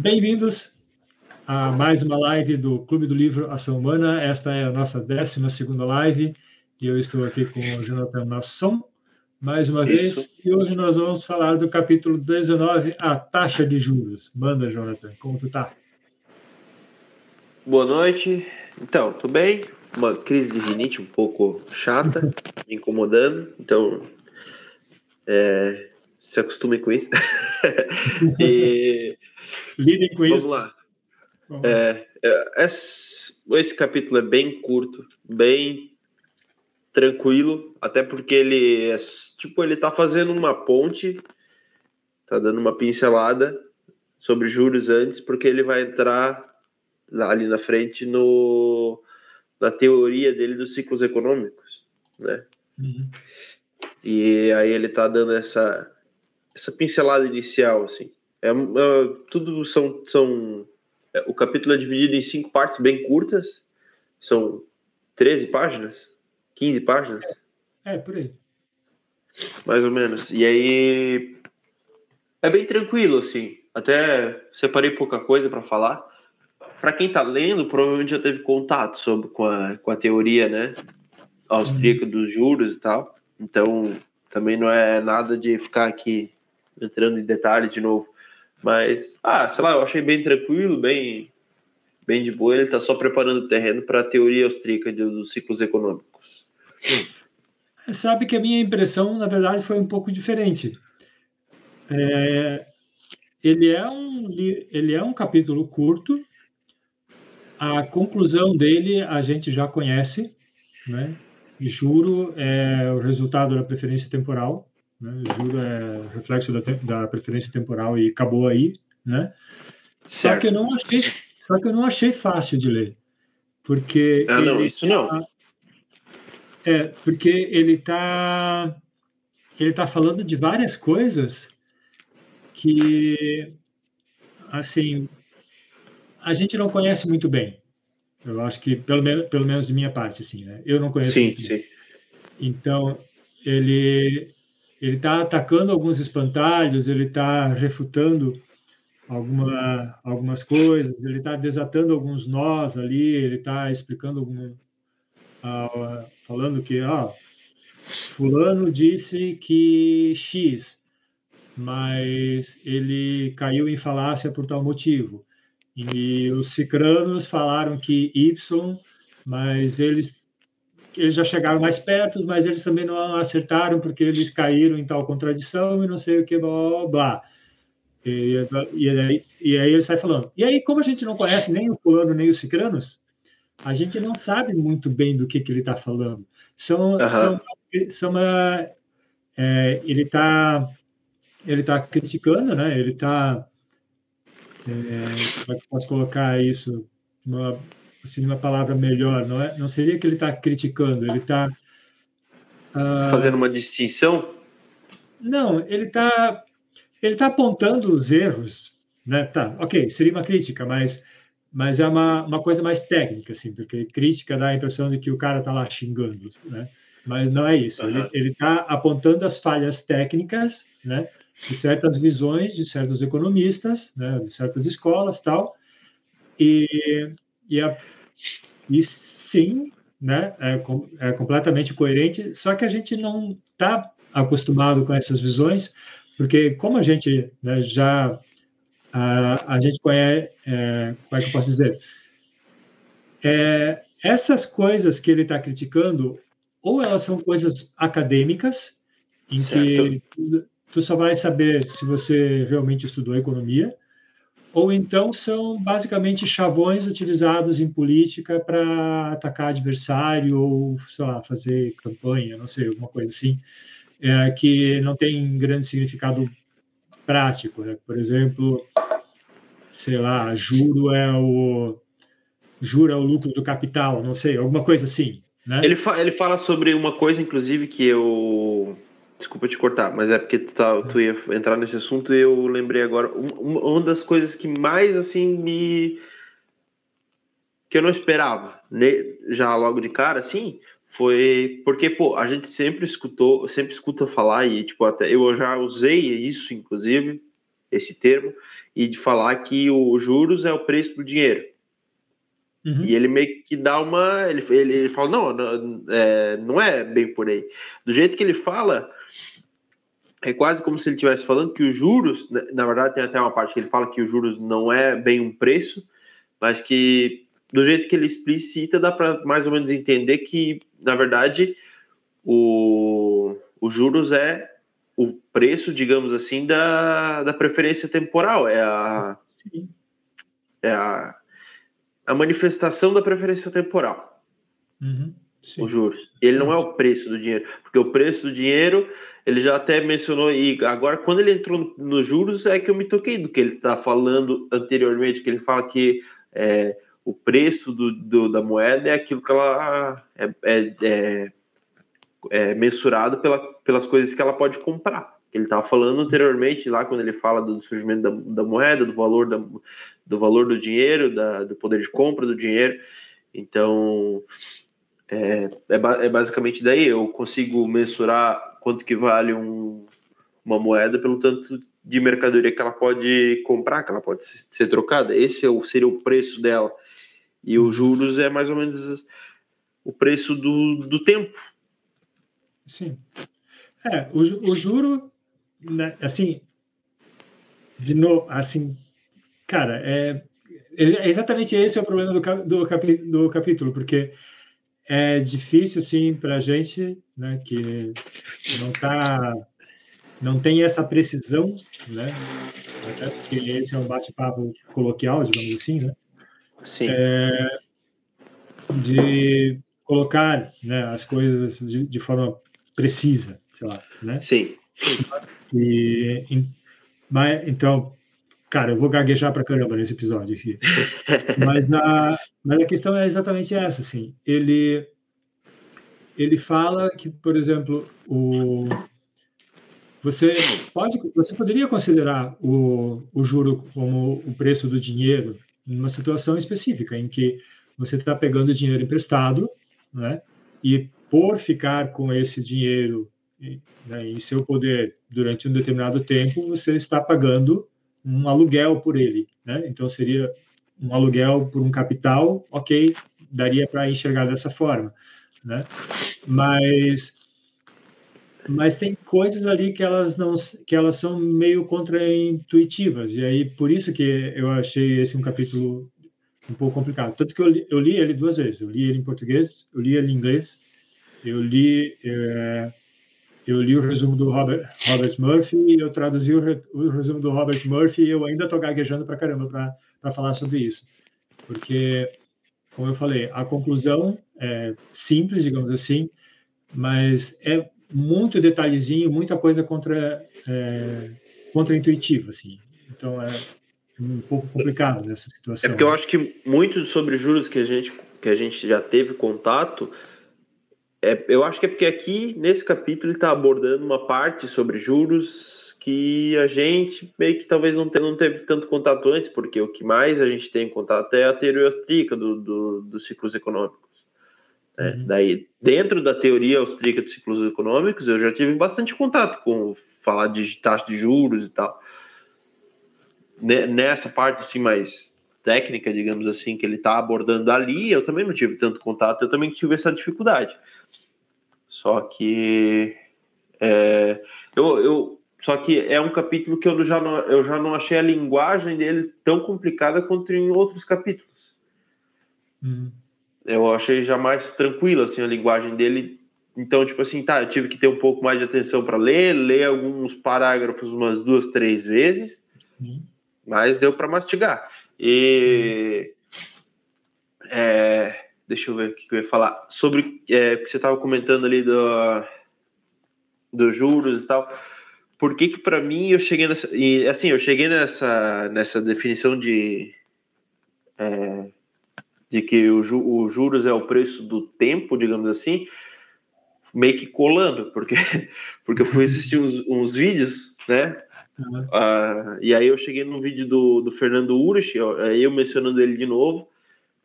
Bem-vindos a mais uma live do Clube do Livro Ação Humana. Esta é a nossa 12 live e eu estou aqui com o Jonathan Nasson, mais uma Isso. vez, e hoje nós vamos falar do capítulo 19, a taxa de juros. Manda, Jonathan, como tu tá? Boa noite. Então, tudo bem? Uma crise de rinite um pouco chata, me incomodando, então é, se acostumem com isso. e Lidem com vamos isso. Lá. Vamos lá. É, é, esse, esse capítulo é bem curto, bem tranquilo, até porque ele é, tipo, ele tá fazendo uma ponte, tá dando uma pincelada sobre juros antes, porque ele vai entrar ali na frente no na teoria dele dos ciclos econômicos, né? Uhum. E aí ele tá dando essa essa pincelada inicial assim. É, é tudo são são é, o capítulo é dividido em cinco partes bem curtas. São 13 páginas, 15 páginas. É, por aí. Mais ou menos. E aí é bem tranquilo assim. Até separei pouca coisa para falar. Para quem está lendo, provavelmente já teve contato sobre com a, com a teoria, né, austríaca uhum. dos juros e tal. Então, também não é nada de ficar aqui entrando em detalhe de novo. Mas, ah, sei lá, eu achei bem tranquilo, bem, bem de boa. Ele está só preparando o terreno para a teoria austríaca dos ciclos econômicos. Sabe que a minha impressão, na verdade, foi um pouco diferente. É, ele, é um, ele é um capítulo curto. A conclusão dele a gente já conhece, né? Juro é o resultado da preferência temporal. Né? Juro é reflexo da, da preferência temporal e acabou aí, né? Só que eu não achei, só que eu não achei fácil de ler, porque ah não, isso não. Tá, é porque ele está ele tá falando de várias coisas que assim a gente não conhece muito bem. Eu acho que pelo menos pelo menos de minha parte assim, né? Eu não conheço. Sim, sim. Bem. Então ele ele está atacando alguns espantalhos, ele está refutando alguma, algumas coisas, ele está desatando alguns nós ali, ele está explicando algum, falando que ah, fulano disse que X, mas ele caiu em falácia por tal motivo. E os cicranos falaram que Y, mas eles eles já chegaram mais perto, mas eles também não acertaram porque eles caíram em tal contradição e não sei o que, blá, blá, blá. E, e, aí, e aí ele sai falando. E aí, como a gente não conhece nem o fulano nem os cicranos, a gente não sabe muito bem do que, que ele está falando. São, uhum. são, são uma, é, ele está ele tá criticando, né? Ele está é, como é que posso colocar isso? Uma, assim, uma palavra melhor, não, é, não seria que ele está criticando, ele está. Uh, Fazendo uma distinção? Não, ele está ele tá apontando os erros, né? Tá, ok, seria uma crítica, mas, mas é uma, uma coisa mais técnica, assim, porque crítica dá a impressão de que o cara está lá xingando, né? Mas não é isso. Uhum. Ele está apontando as falhas técnicas, né? De certas visões de certos economistas, né? De certas escolas, tal. E e, a, e sim, né, é, é completamente coerente, só que a gente não está acostumado com essas visões, porque como a gente né, já a, a gente conhece, é, como é que eu posso dizer, é, essas coisas que ele está criticando, ou elas são coisas acadêmicas, em certo. que tu, tu só vai saber se você realmente estudou economia, ou então são basicamente chavões utilizados em política para atacar adversário ou, sei lá, fazer campanha, não sei, alguma coisa assim, é, que não tem grande significado prático. Né? Por exemplo, sei lá, juro é o juro é o lucro do capital, não sei, alguma coisa assim. Né? Ele, fa ele fala sobre uma coisa, inclusive, que eu Desculpa te cortar, mas é porque tu, tá, tu ia entrar nesse assunto e eu lembrei agora. Uma, uma das coisas que mais, assim, me. que eu não esperava, né, já logo de cara, assim, foi porque, pô, a gente sempre escutou, sempre escuta falar e, tipo, até eu já usei isso, inclusive, esse termo, e de falar que o juros é o preço do dinheiro. Uhum. E ele meio que dá uma. Ele, ele, ele fala: não, não é, não é bem por aí. Do jeito que ele fala, é quase como se ele estivesse falando que os juros, na verdade, tem até uma parte que ele fala que os juros não é bem um preço, mas que do jeito que ele explicita, dá para mais ou menos entender que, na verdade, o, o juros é o preço, digamos assim, da, da preferência temporal, é a, é a, a manifestação da preferência temporal. Uhum, os juros. Ele não é o preço do dinheiro, porque o preço do dinheiro, ele já até mencionou, e agora, quando ele entrou nos juros, é que eu me toquei do que ele está falando anteriormente, que ele fala que é, o preço do, do, da moeda é aquilo que ela é, é, é, é mensurado pela, pelas coisas que ela pode comprar. Ele estava falando anteriormente lá quando ele fala do surgimento da, da moeda, do valor da, do valor do dinheiro, da, do poder de compra do dinheiro. Então é, é, é basicamente daí eu consigo mensurar quanto que vale um, uma moeda pelo tanto de mercadoria que ela pode comprar, que ela pode ser trocada. Esse é o, seria o preço dela. E os juros é mais ou menos o preço do, do tempo. Sim. É, o, o juro, assim, de novo, assim, cara, é, é exatamente esse é o problema do, do, capi, do capítulo, porque é difícil, assim, para a gente, né, que não tá, não tem essa precisão, né, até porque esse é um bate-papo coloquial, digamos assim, né, Sim. É, de colocar né, as coisas de, de, forma precisa, sei lá, né? Sim. E, mas, então, cara, eu vou gaguejar para caramba nesse episódio aqui. mas, a, mas a questão é exatamente essa, assim. Ele, ele fala que, por exemplo, o, você pode, você poderia considerar o, o juro como o preço do dinheiro numa situação específica em que você está pegando dinheiro emprestado, né? E por ficar com esse dinheiro né, em seu poder durante um determinado tempo, você está pagando um aluguel por ele, né? Então seria um aluguel por um capital, ok, daria para enxergar dessa forma, né? Mas mas tem coisas ali que elas não que elas são meio contraintuitivas e aí por isso que eu achei esse um capítulo um pouco complicado tanto que eu li, eu li ele duas vezes eu li ele em português eu li ele em inglês eu li é, eu li o resumo do Robert, Robert Murphy eu traduzi o, re, o resumo do Robert Murphy e eu ainda estou gaguejando para caramba para falar sobre isso porque como eu falei a conclusão é simples digamos assim mas é muito detalhezinho, muita coisa contra é, contra-intuitiva, assim. Então é um pouco complicado nessa situação. É porque eu acho que muito sobre juros que a gente que a gente já teve contato, é, eu acho que é porque aqui nesse capítulo ele está abordando uma parte sobre juros que a gente meio que talvez não, te, não teve tanto contato antes, porque o que mais a gente tem contato é a teoria austríaca do, do, dos ciclos econômicos. É, uhum. Daí, dentro da teoria austríaca dos ciclos econômicos, eu já tive bastante contato com falar de taxa de juros e tal. Nessa parte assim mais técnica, digamos assim, que ele está abordando ali, eu também não tive tanto contato, eu também tive essa dificuldade. Só que é, eu, eu, só que é um capítulo que eu já não, eu já não achei a linguagem dele tão complicada quanto em outros capítulos. Uhum eu achei já mais tranquilo assim a linguagem dele. Então, tipo assim, tá, eu tive que ter um pouco mais de atenção para ler, ler alguns parágrafos umas duas, três vezes, uhum. mas deu para mastigar. E uhum. é, deixa eu ver o que eu ia falar sobre é, o que você estava comentando ali do dos juros e tal. Por que que para mim eu cheguei nessa e assim eu cheguei nessa nessa definição de é, de que o, ju, o juros é o preço do tempo, digamos assim, meio que colando, porque, porque eu fui assistir uns, uns vídeos, né? Uhum. Uh, e aí eu cheguei no vídeo do, do Fernando Urich, aí eu mencionando ele de novo,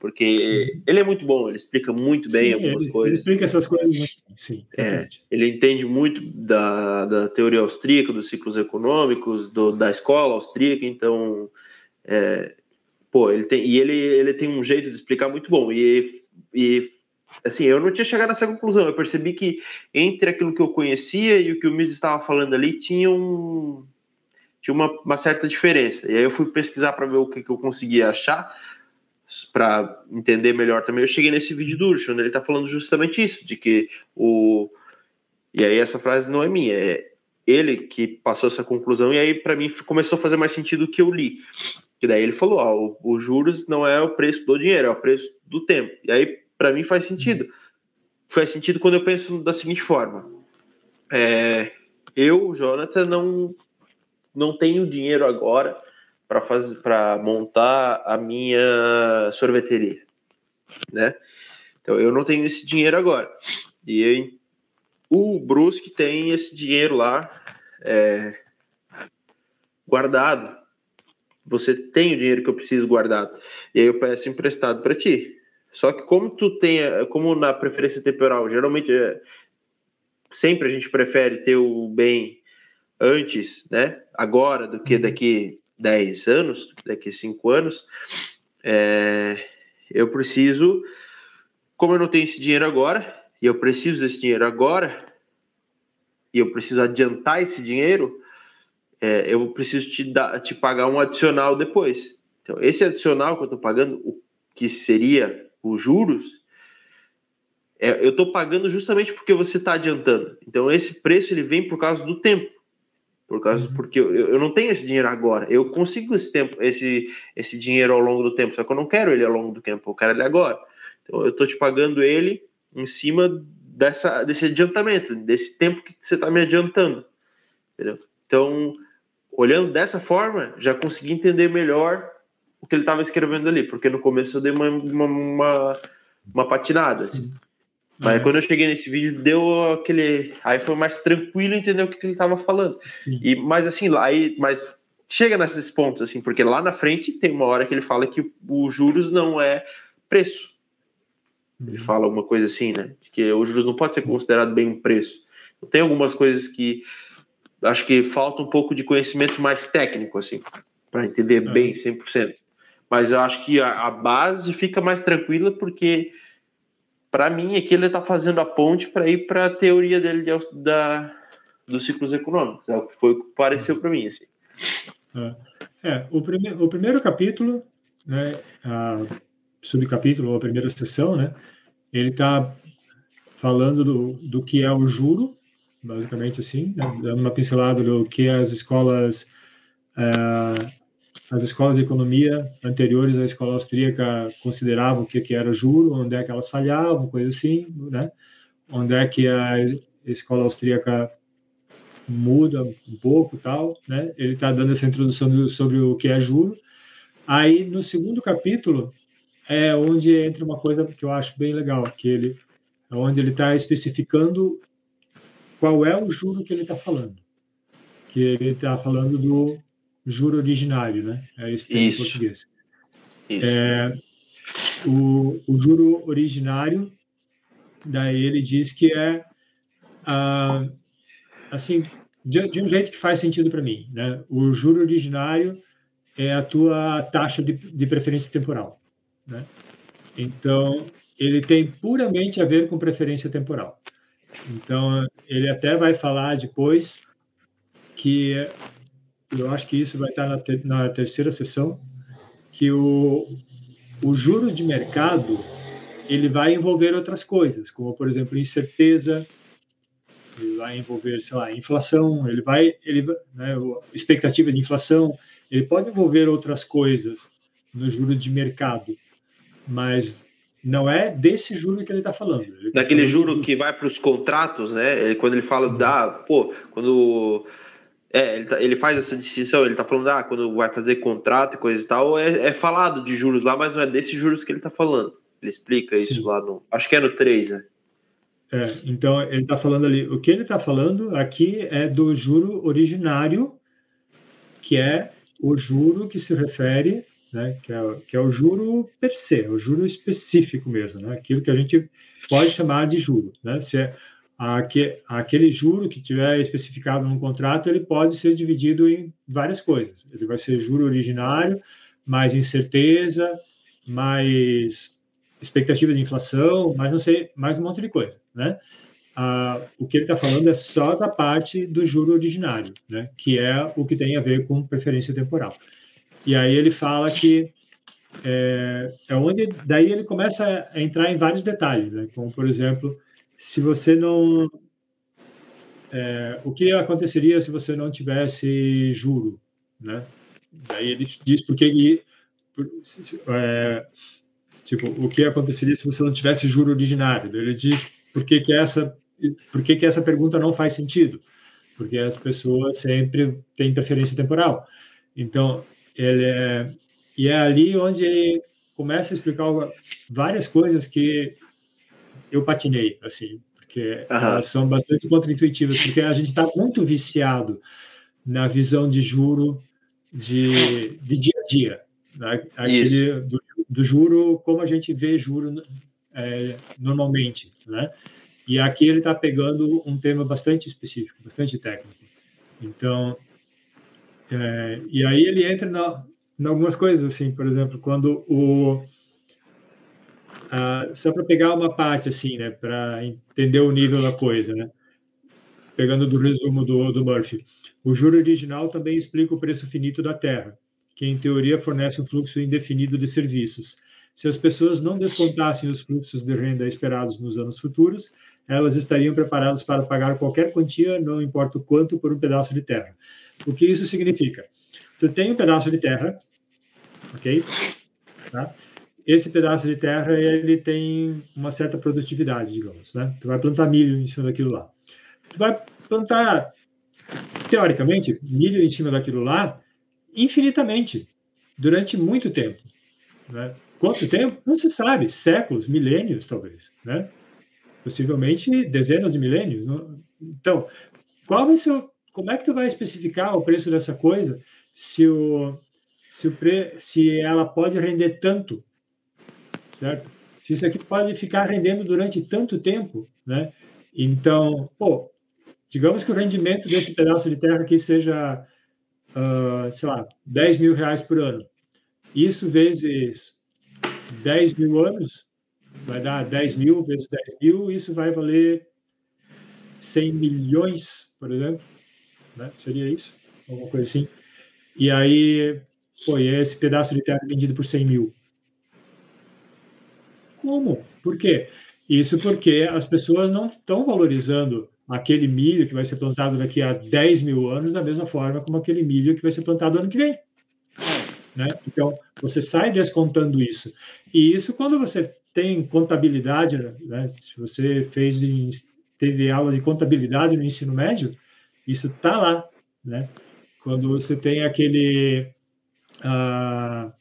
porque ele é muito bom, ele explica muito bem sim, algumas ele, coisas. Ele explica essas coisas muito bem, sim. É, ele entende muito da, da teoria austríaca, dos ciclos econômicos, do, da escola austríaca, então, é, pô, ele tem, e ele, ele tem um jeito de explicar muito bom, e, e assim, eu não tinha chegado nessa conclusão, eu percebi que entre aquilo que eu conhecia e o que o Miz estava falando ali, tinha um tinha uma, uma certa diferença, e aí eu fui pesquisar para ver o que, que eu conseguia achar, para entender melhor também, eu cheguei nesse vídeo do Urso, onde ele está falando justamente isso, de que o. E aí essa frase não é minha, é ele que passou essa conclusão, e aí para mim começou a fazer mais sentido o que eu li. Que daí ele falou: ó, o, o juros não é o preço do dinheiro, é o preço do tempo. E aí para mim faz sentido. Faz sentido quando eu penso da seguinte forma: é, eu, Jonathan, não, não tenho dinheiro agora para fazer para montar a minha sorveteria, né? Então eu não tenho esse dinheiro agora. E eu, o Brusque tem esse dinheiro lá é, guardado. Você tem o dinheiro que eu preciso guardado. E aí eu peço emprestado para ti. Só que como tu tem, como na preferência temporal, geralmente é, sempre a gente prefere ter o bem antes, né? Agora do que daqui 10 anos, daqui 5 anos, é, eu preciso, como eu não tenho esse dinheiro agora, e eu preciso desse dinheiro agora, e eu preciso adiantar esse dinheiro, é, eu preciso te, dar, te pagar um adicional depois. Então, esse adicional que eu estou pagando, o que seria os juros, é, eu estou pagando justamente porque você está adiantando. Então, esse preço ele vem por causa do tempo por causa uhum. porque eu, eu não tenho esse dinheiro agora. Eu consigo esse tempo, esse esse dinheiro ao longo do tempo, só que eu não quero ele ao longo do tempo, eu quero ele agora. Então eu estou te pagando ele em cima dessa desse adiantamento, desse tempo que você está me adiantando, entendeu? Então olhando dessa forma, já consegui entender melhor o que ele estava escrevendo ali, porque no começo eu dei uma, uma, uma, uma patinada. Assim. Mas uhum. quando eu cheguei nesse vídeo, deu aquele. Aí foi mais tranquilo entender o que, que ele estava falando. Sim. E, mas assim, aí, mas chega nesses pontos, assim, porque lá na frente tem uma hora que ele fala que o juros não é preço. Ele uhum. fala alguma coisa assim, né? Que o juros não pode ser considerado bem um preço. Então, tem algumas coisas que acho que falta um pouco de conhecimento mais técnico, assim, para entender uhum. bem 100%. Mas eu acho que a, a base fica mais tranquila porque para mim, aqui ele está fazendo a ponte para ir para a teoria dele de, da, dos ciclos econômicos. É o que foi o que pareceu para mim. Assim. É, é, o, prime o primeiro capítulo, né, a subcapítulo, ou a primeira sessão, né, ele está falando do, do que é o juro, basicamente assim, né, dando uma pincelada do que as escolas é, as escolas de economia anteriores à escola austríaca consideravam o que, que era juro, onde é que elas falhavam, coisa assim, né? Onde é que a escola austríaca muda um pouco, tal, né? Ele está dando essa introdução sobre o que é juro. Aí, no segundo capítulo, é onde entra uma coisa que eu acho bem legal, que ele, é onde ele está especificando qual é o juro que ele está falando. Que ele está falando do juro originário, né? É isso que tem em português. É, o, o, juro originário, daí ele diz que é ah, assim de, de, um jeito que faz sentido para mim, né? O juro originário é a tua taxa de, de preferência temporal, né? Então ele tem puramente a ver com preferência temporal. Então ele até vai falar depois que eu acho que isso vai estar na, ter, na terceira sessão, que o, o juro de mercado ele vai envolver outras coisas, como por exemplo incerteza, ele vai envolver, sei lá, inflação, ele vai, ele, né, expectativa de inflação, ele pode envolver outras coisas no juro de mercado, mas não é desse juro que ele está falando. Ele tá Daquele falando juro que vai para os contratos, né? Ele, quando ele fala da, pô, quando é, ele, tá, ele, faz essa distinção, ele tá falando, ah, quando vai fazer contrato e coisa e tal, é, é falado de juros lá, mas não é desses juros que ele tá falando. Ele explica Sim. isso lá no. Acho que é no 3, né? É, então ele está falando ali. O que ele está falando aqui é do juro originário, que é o juro que se refere né, que, é, que é o juro per se, o juro específico mesmo, né, aquilo que a gente pode chamar de juro. Né, se é aquele juro que tiver especificado no contrato, ele pode ser dividido em várias coisas. Ele vai ser juro originário, mais incerteza, mais expectativa de inflação, mais não sei, mais um monte de coisa, né? Ah, o que ele está falando é só da parte do juro originário, né? Que é o que tem a ver com preferência temporal. E aí ele fala que é, é onde daí ele começa a entrar em vários detalhes, né? Como por exemplo, se você não é, o que aconteceria se você não tivesse juro, né? Daí ele diz porque é, tipo o que aconteceria se você não tivesse juro originário. Ele diz por que que essa por que que essa pergunta não faz sentido? Porque as pessoas sempre têm preferência temporal. Então ele é, e é ali onde ele começa a explicar várias coisas que eu patinei, assim, porque uhum. elas são bastante contraintuitivas, porque a gente está muito viciado na visão de juro de, de dia a dia, né? aquele do, do, juro como a gente vê juro é, normalmente, né? E aqui ele está pegando um tema bastante específico, bastante técnico. Então, é, e aí ele entra na, em algumas coisas, assim, por exemplo, quando o Uh, só para pegar uma parte assim, né, para entender o nível da coisa, né? Pegando do resumo do, do Murphy, o juro original também explica o preço finito da Terra, que em teoria fornece um fluxo indefinido de serviços. Se as pessoas não descontassem os fluxos de renda esperados nos anos futuros, elas estariam preparadas para pagar qualquer quantia, não importa o quanto, por um pedaço de terra. O que isso significa? Tu tem um pedaço de terra, ok? Tá? Esse pedaço de terra ele tem uma certa produtividade, digamos, né? Tu vai plantar milho em cima daquilo lá. Tu vai plantar, teoricamente, milho em cima daquilo lá infinitamente, durante muito tempo, né? Quanto tempo? Não se sabe, séculos, milênios, talvez, né? Possivelmente dezenas de milênios. Não? Então, qual vai ser o, como é que tu vai especificar o preço dessa coisa se o se, o pre, se ela pode render tanto certo? Se isso aqui pode ficar rendendo durante tanto tempo, né? Então, pô, digamos que o rendimento desse pedaço de terra aqui seja, uh, sei lá, 10 mil reais por ano. Isso vezes 10 mil anos, vai dar 10 mil vezes 10 mil, isso vai valer 100 milhões, por exemplo, né? Seria isso? Alguma coisa assim. E aí, pô, esse pedaço de terra vendido por 100 mil. Como? Por quê? Isso porque as pessoas não estão valorizando aquele milho que vai ser plantado daqui a 10 mil anos da mesma forma como aquele milho que vai ser plantado ano que vem. Né? Então, você sai descontando isso. E isso, quando você tem contabilidade, né? se você fez teve aula de contabilidade no ensino médio, isso está lá. Né? Quando você tem aquele. Ah,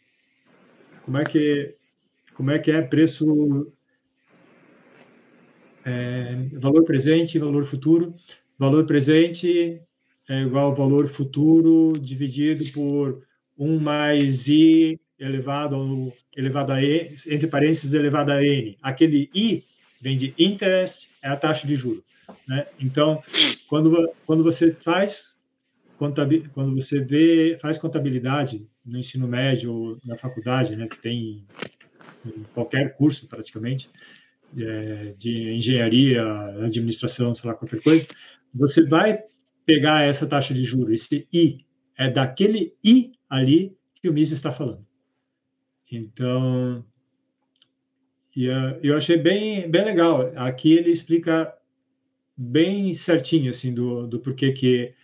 como é que como é que é preço, é, valor presente valor futuro. Valor presente é igual ao valor futuro dividido por 1 mais i elevado, ao, elevado a e, entre parênteses, elevado a n. Aquele i vem de interest, é a taxa de juros. Né? Então, quando, quando você faz quando você vê, faz contabilidade no ensino médio ou na faculdade, né, que tem em qualquer curso praticamente, é, de engenharia, administração, sei lá, qualquer coisa, você vai pegar essa taxa de juros, esse I, é daquele I ali que o MIS está falando. Então, eu achei bem, bem legal. Aqui ele explica bem certinho, assim, do, do porquê que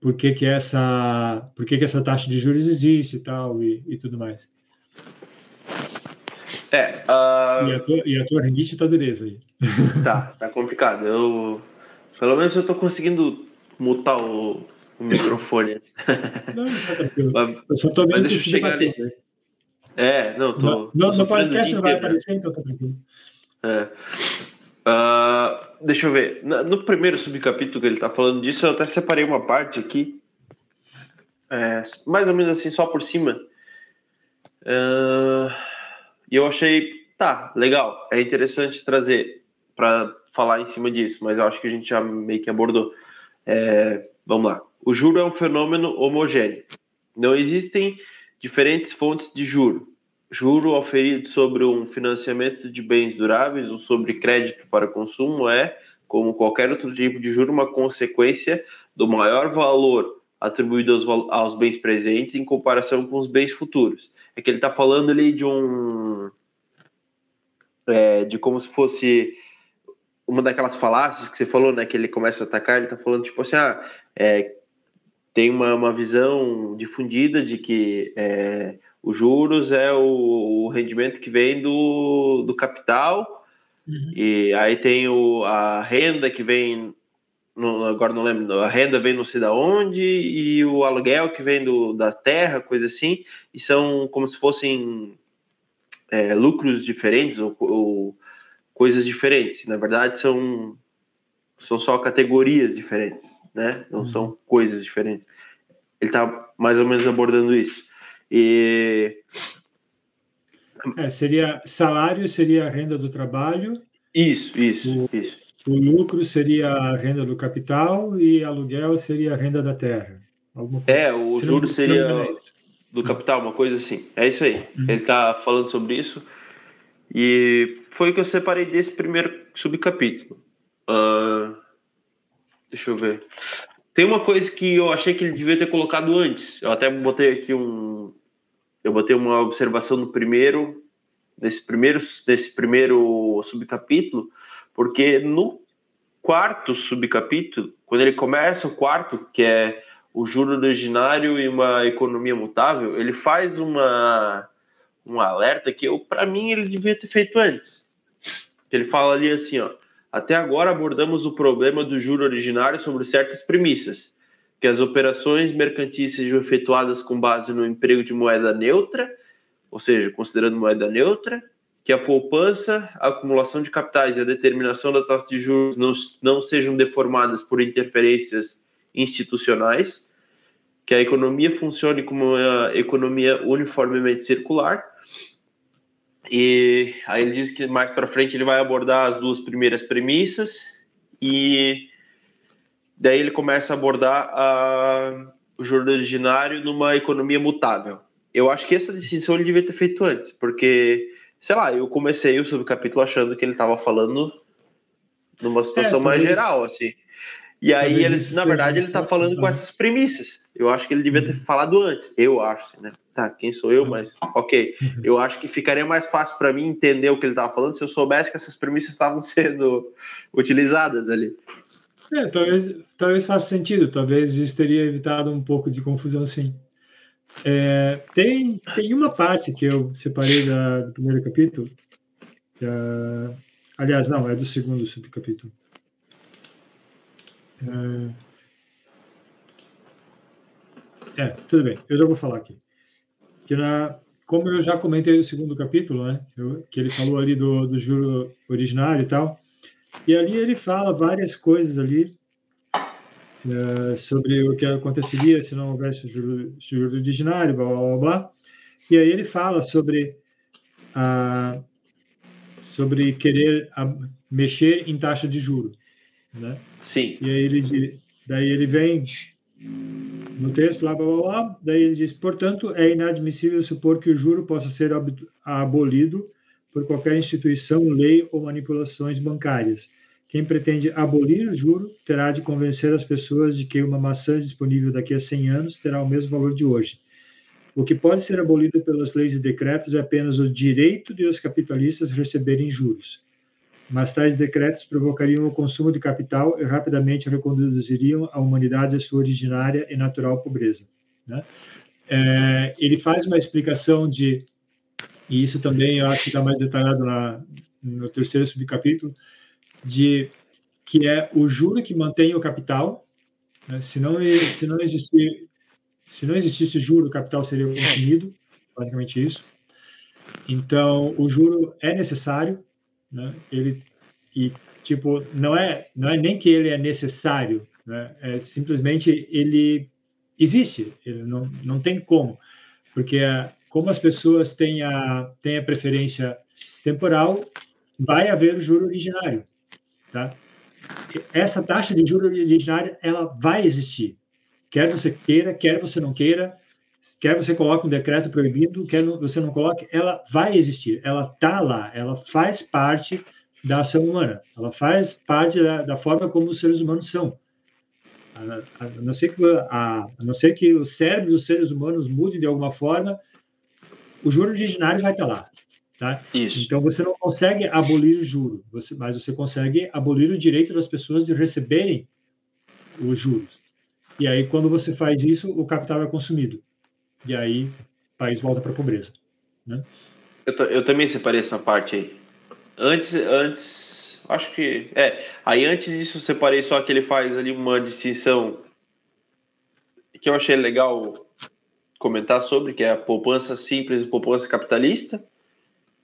porquê que essa porquê que essa taxa de juros existe e tal e, e tudo mais. É. Uh... E, a tua, e a tua rinite tá dureza aí. Tá, tá complicado. Eu, pelo menos eu tô conseguindo mutar o, o microfone. Não, tá tranquilo. Mas, eu só tô vendo deixa eu chegar ali. Né? É, não, tô. Não, no podcast não vai aparecer, então tá tranquilo. É. Uh, deixa eu ver. No primeiro subcapítulo que ele tá falando disso, eu até separei uma parte aqui. É, mais ou menos assim, só por cima Uh, e eu achei, tá, legal, é interessante trazer para falar em cima disso, mas eu acho que a gente já meio que abordou. É, vamos lá. O juro é um fenômeno homogêneo. Não existem diferentes fontes de juro. Juro oferido sobre um financiamento de bens duráveis ou sobre crédito para consumo é, como qualquer outro tipo de juro, uma consequência do maior valor atribuído aos, aos bens presentes em comparação com os bens futuros. É que ele está falando ali de um. É, de como se fosse uma daquelas falácias que você falou, né? Que ele começa a atacar, ele está falando tipo assim, ah, é, tem uma, uma visão difundida de que é, os juros é o, o, rendimento que vem do, do capital, uhum. e aí tem o, a renda que vem, no, agora não lembro, a renda vem não sei da onde, e o aluguel que vem do, da terra, coisa assim, e são como se fossem é, lucros diferentes ou, ou coisas diferentes. Na verdade, são, são só categorias diferentes né? Não uhum. são coisas diferentes. Ele está mais ou menos abordando isso. E é, seria salário seria a renda do trabalho. Isso, isso, o, isso. O lucro seria a renda do capital e aluguel seria a renda da terra. É, o juro seria do capital, uma coisa assim. É isso aí. Uhum. Ele está falando sobre isso. E foi o que eu separei desse primeiro subcapítulo. Uh, Deixa eu ver. Tem uma coisa que eu achei que ele devia ter colocado antes. Eu até botei aqui um. Eu botei uma observação no primeiro, nesse primeiro, nesse primeiro subcapítulo, porque no quarto subcapítulo, quando ele começa o quarto, que é o juro originário e uma economia mutável, ele faz uma um alerta que eu, para mim, ele devia ter feito antes. Ele fala ali assim, ó até agora abordamos o problema do juro originário sobre certas premissas, que as operações mercantis sejam efetuadas com base no emprego de moeda neutra, ou seja, considerando moeda neutra, que a poupança, a acumulação de capitais e a determinação da taxa de juros não, não sejam deformadas por interferências institucionais, que a economia funcione como uma economia uniformemente circular e aí ele diz que mais para frente ele vai abordar as duas primeiras premissas e daí ele começa a abordar a, o juro originário numa economia mutável. Eu acho que essa decisão ele devia ter feito antes, porque, sei lá, eu comecei o subcapítulo achando que ele estava falando numa situação é, mais geral, assim. E aí, ele, na verdade, ele está falando com essas premissas. Eu acho que ele devia ter falado antes. Eu acho, né? Tá, quem sou eu, mas ok. Uhum. Eu acho que ficaria mais fácil para mim entender o que ele estava falando se eu soubesse que essas premissas estavam sendo utilizadas ali. É, talvez, talvez faça sentido. Talvez isso teria evitado um pouco de confusão, sim. É, tem, tem uma parte que eu separei da, do primeiro capítulo. É, aliás, não, é do segundo subcapítulo. É, é, tudo bem, eu já vou falar aqui. Que na, como eu já comentei no segundo capítulo, né, eu, que ele falou ali do, do juro originário e tal, e ali ele fala várias coisas ali é, sobre o que aconteceria se não houvesse o juro, juro originário, blá, blá, blá, E aí ele fala sobre a, sobre querer a, mexer em taxa de juro, né? Sim. E aí ele, daí ele vem no texto, lá, blá, blá, blá, daí ele diz, portanto, é inadmissível supor que o juro possa ser abolido por qualquer instituição, lei ou manipulações bancárias. Quem pretende abolir o juro terá de convencer as pessoas de que uma maçã disponível daqui a 100 anos terá o mesmo valor de hoje. O que pode ser abolido pelas leis e decretos é apenas o direito de os capitalistas receberem juros mas tais decretos provocariam o consumo de capital e rapidamente reconduziriam a humanidade à sua originária e natural pobreza. Né? É, ele faz uma explicação de, e isso também eu acho que está mais detalhado lá no terceiro subcapítulo, de que é o juro que mantém o capital. Né? Se não se não se não existisse juro, o capital seria consumido, basicamente isso. Então, o juro é necessário, né? Ele e tipo não é não é nem que ele é necessário, né? É simplesmente ele existe, ele não não tem como, porque como as pessoas têm a, têm a preferência temporal, vai haver o juro originário, tá? Essa taxa de juro originário, ela vai existir. Quer você queira, quer você não queira, quer você coloque um decreto proibindo, quer você não coloque, ela vai existir. Ela está lá, ela faz parte da ação humana, ela faz parte da, da forma como os seres humanos são. A, a, não ser que, a, a não ser que o cérebro dos seres humanos mude de alguma forma, o juro originário vai estar lá. Tá? Isso. Então você não consegue abolir o juro, você, mas você consegue abolir o direito das pessoas de receberem os juros. E aí, quando você faz isso, o capital é consumido. E aí, o país volta para a pobreza. Né? Eu, eu, também separei essa parte aí. Antes, antes, acho que. É, aí antes disso, eu separei só que ele faz ali uma distinção que eu achei legal comentar sobre, que é a poupança simples e poupança capitalista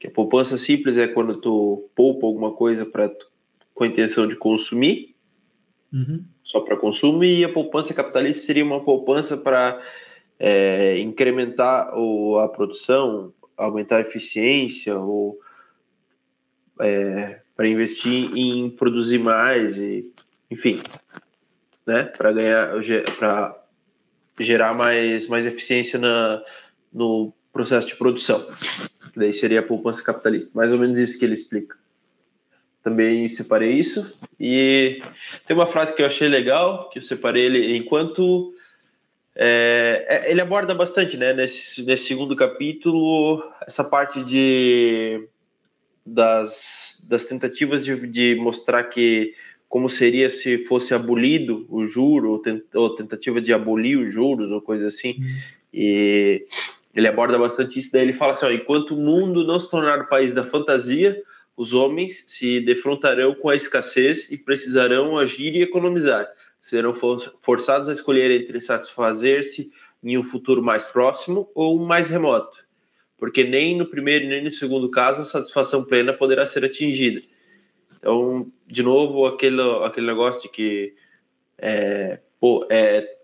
que a poupança simples é quando tu poupa alguma coisa para com a intenção de consumir, uhum. só para consumo, e a poupança capitalista seria uma poupança para é, incrementar o, a produção, aumentar a eficiência, ou é, para investir em produzir mais, e, enfim, né, para ganhar, para gerar mais, mais eficiência na, no processo de produção que daí seria a poupança capitalista. Mais ou menos isso que ele explica. Também separei isso. E tem uma frase que eu achei legal, que eu separei ele enquanto. É, é, ele aborda bastante, né, nesse, nesse segundo capítulo, essa parte de das, das tentativas de, de mostrar que como seria se fosse abolido o juro, ou, tent, ou tentativa de abolir os juros, ou coisa assim. Uhum. E ele aborda bastante isso, daí ele fala assim, ó, enquanto o mundo não se tornar o país da fantasia, os homens se defrontarão com a escassez e precisarão agir e economizar. Serão forçados a escolher entre satisfazer-se em um futuro mais próximo ou mais remoto, porque nem no primeiro nem no segundo caso a satisfação plena poderá ser atingida. Então, de novo, aquele, aquele negócio de que é, pô, é,